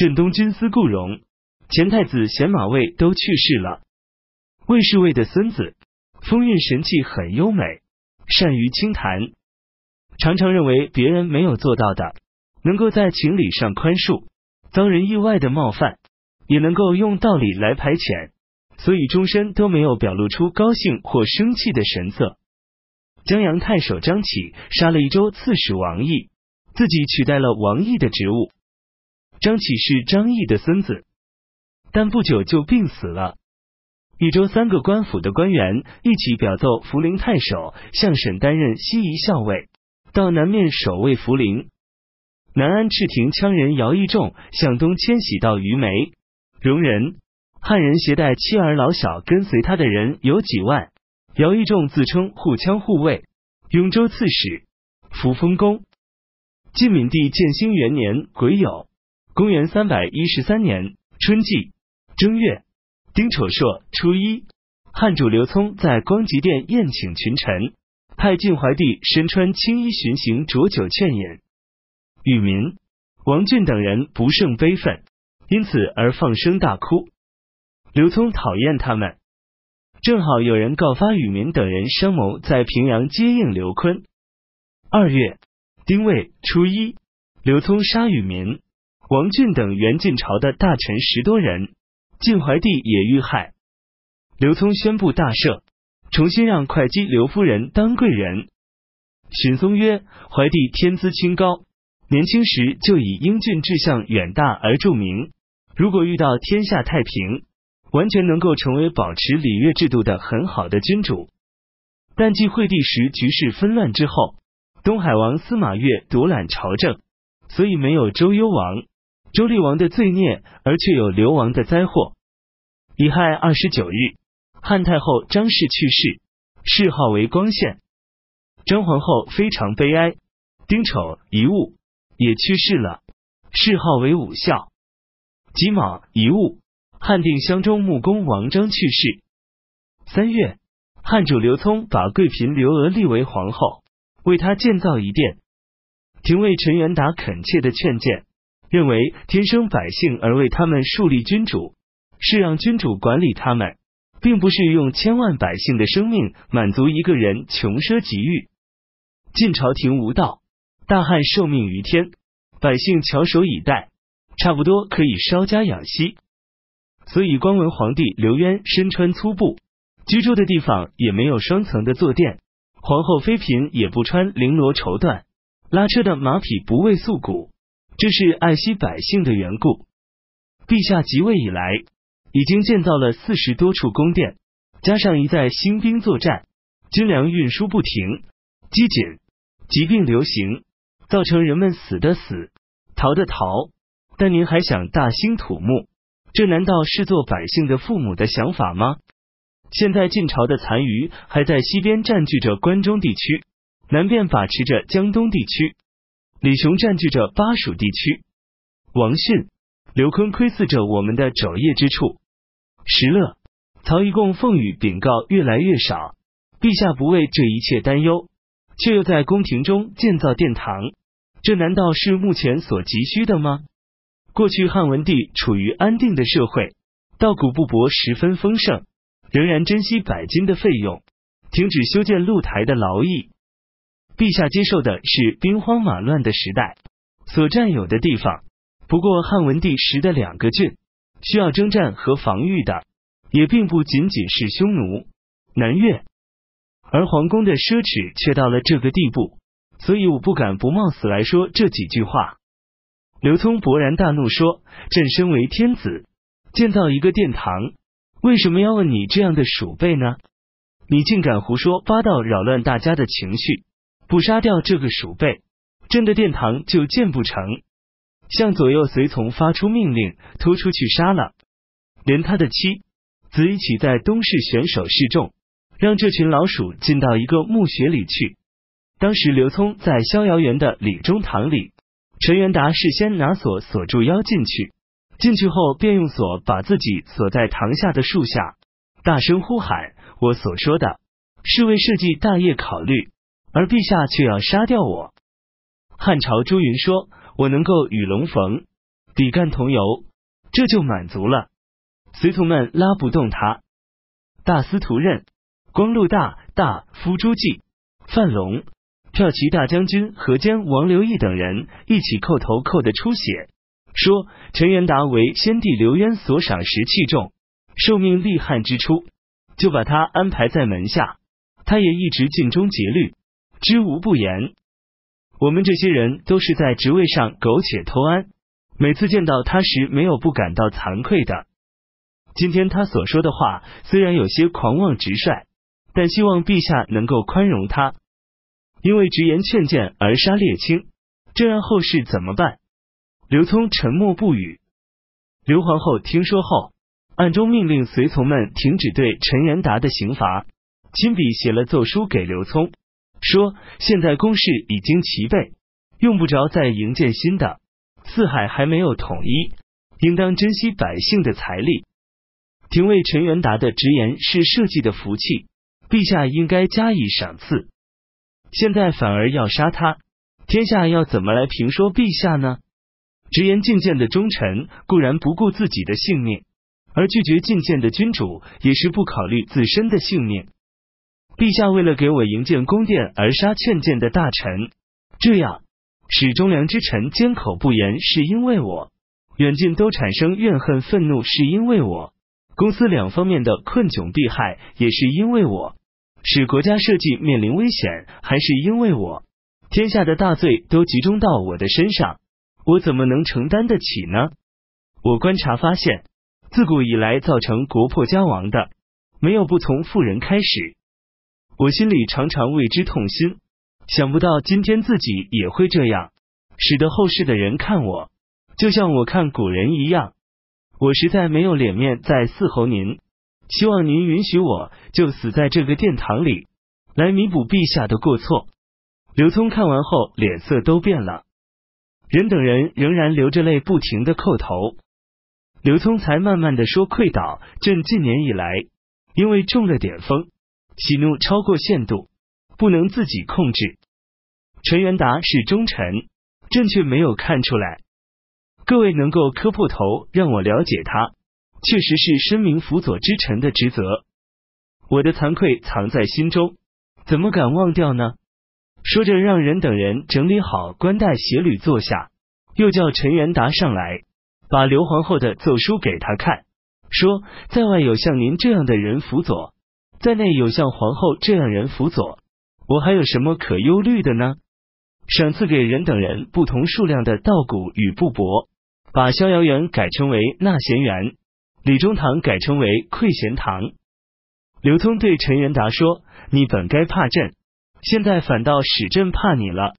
镇东军司顾荣、前太子贤马卫都去世了。卫士卫的孙子，风韵神气很优美，善于清谈，常常认为别人没有做到的，能够在情理上宽恕，遭人意外的冒犯，也能够用道理来排遣，所以终身都没有表露出高兴或生气的神色。江阳太守张启杀了一州刺史王毅，自己取代了王毅的职务。张启是张毅的孙子，但不久就病死了。益州三个官府的官员一起表奏福陵太守向沈担任西夷校尉，到南面守卫福陵。南安赤亭羌人姚义仲向东迁徙到虞眉、戎人、汉人携带妻儿老小跟随他的人有几万。姚义仲自称护羌护卫、雍州刺史、扶风公。晋闵帝建兴元年癸酉，公元三百一十三年春季正月。丁丑朔初一，汉主刘聪在光极殿宴请群臣，派晋怀帝身穿青衣巡行浊酒劝饮。禹民、王俊等人不胜悲愤，因此而放声大哭。刘聪讨厌他们，正好有人告发禹民等人商谋在平阳接应刘坤。二月丁未初一，刘聪杀禹民、王俊等原晋朝的大臣十多人。晋怀帝也遇害，刘聪宣布大赦，重新让会稽刘夫人当贵人。荀松曰：“怀帝天资清高，年轻时就以英俊志向远大而著名。如果遇到天下太平，完全能够成为保持礼乐制度的很好的君主。但继惠帝时局势纷乱之后，东海王司马越独揽朝政，所以没有周幽王。”周厉王的罪孽，而却有流亡的灾祸。乙亥二十九日，汉太后张氏去世，谥号为光献。张皇后非常悲哀。丁丑遗物也去世了，谥号为武孝。己卯遗物，汉定襄中穆公王章去世。三月，汉主刘聪把贵嫔刘娥立为皇后，为她建造一殿。廷尉陈元达恳切的劝谏。认为天生百姓而为他们树立君主，是让君主管理他们，并不是用千万百姓的生命满足一个人穷奢极欲。晋朝廷无道，大汉受命于天，百姓翘首以待，差不多可以稍加养息。所以光文皇帝刘渊身穿粗布，居住的地方也没有双层的坐垫，皇后妃嫔也不穿绫罗绸缎，拉车的马匹不畏素骨。这是爱惜百姓的缘故。陛下即位以来，已经建造了四十多处宫殿，加上一再兴兵作战，军粮运输不停，饥馑、疾病流行，造成人们死的死，逃的逃。但您还想大兴土木？这难道是做百姓的父母的想法吗？现在晋朝的残余还在西边占据着关中地区，南边把持着江东地区。李雄占据着巴蜀地区，王逊、刘坤窥伺着我们的肘腋之处。石勒、曹一共奉与禀告越来越少，陛下不为这一切担忧，却又在宫廷中建造殿堂，这难道是目前所急需的吗？过去汉文帝处于安定的社会，稻谷布帛十分丰盛，仍然珍惜百金的费用，停止修建露台的劳役。陛下接受的是兵荒马乱的时代所占有的地方。不过汉文帝时的两个郡需要征战和防御的，也并不仅仅是匈奴、南越，而皇宫的奢侈却到了这个地步。所以我不敢不冒死来说这几句话。刘聪勃然大怒说：“朕身为天子，建造一个殿堂，为什么要问你这样的鼠辈呢？你竟敢胡说八道，扰乱大家的情绪！”不杀掉这个鼠辈，朕的殿堂就建不成。向左右随从发出命令，拖出去杀了，连他的妻子一起在东市选手示众，让这群老鼠进到一个墓穴里去。当时刘聪在逍遥园的礼中堂里，陈元达事先拿锁锁住腰进去，进去后便用锁把自己锁在堂下的树下，大声呼喊：“我所说的是为社稷大业考虑。”而陛下却要杀掉我。汉朝朱云说：“我能够与龙逢，比干同游，这就满足了。随从们拉不动他。大司徒任、光禄大大夫朱记、范龙、骠骑大将军何坚、王刘义等人一起叩头叩得出血，说陈元达为先帝刘渊所赏识器重，受命立汉之初，就把他安排在门下，他也一直尽忠竭虑，知无不言。我们这些人都是在职位上苟且偷安，每次见到他时，没有不感到惭愧的。今天他所说的话虽然有些狂妄直率，但希望陛下能够宽容他，因为直言劝谏而杀列卿，这让后世怎么办？刘聪沉默不语。刘皇后听说后，暗中命令随从们停止对陈元达的刑罚，亲笔写了奏书给刘聪，说现在公事已经齐备，用不着再营建新的，四海还没有统一，应当珍惜百姓的财力。廷尉陈元达的直言是社稷的福气，陛下应该加以赏赐。现在反而要杀他，天下要怎么来评说陛下呢？直言进谏的忠臣固然不顾自己的性命，而拒绝进谏的君主也是不考虑自身的性命。陛下为了给我营建宫殿而杀劝谏的大臣，这样使忠良之臣缄口不言，是因为我远近都产生怨恨愤怒，是因为我。公司两方面的困窘避害，也是因为我使国家社稷面临危险，还是因为我天下的大罪都集中到我的身上，我怎么能承担得起呢？我观察发现，自古以来造成国破家亡的，没有不从富人开始。我心里常常为之痛心，想不到今天自己也会这样，使得后世的人看我，就像我看古人一样。我实在没有脸面再伺候您，希望您允许我就死在这个殿堂里，来弥补陛下的过错。刘聪看完后脸色都变了，人等人仍然流着泪不停的叩头。刘聪才慢慢的说：“愧倒，朕近年以来因为中了点风，喜怒超过限度，不能自己控制。陈元达是忠臣，朕却没有看出来。”各位能够磕破头让我了解他，确实是深明辅佐之臣的职责。我的惭愧藏在心中，怎么敢忘掉呢？说着，让人等人整理好冠带鞋履坐下，又叫陈元达上来，把刘皇后的奏书给他看，说在外有像您这样的人辅佐，在内有像皇后这样人辅佐，我还有什么可忧虑的呢？赏赐给人等人不同数量的稻谷与布帛。把逍遥园改称为纳贤园，李中堂改称为馈贤堂。刘通对陈元达说：“你本该怕朕，现在反倒使朕怕你了。”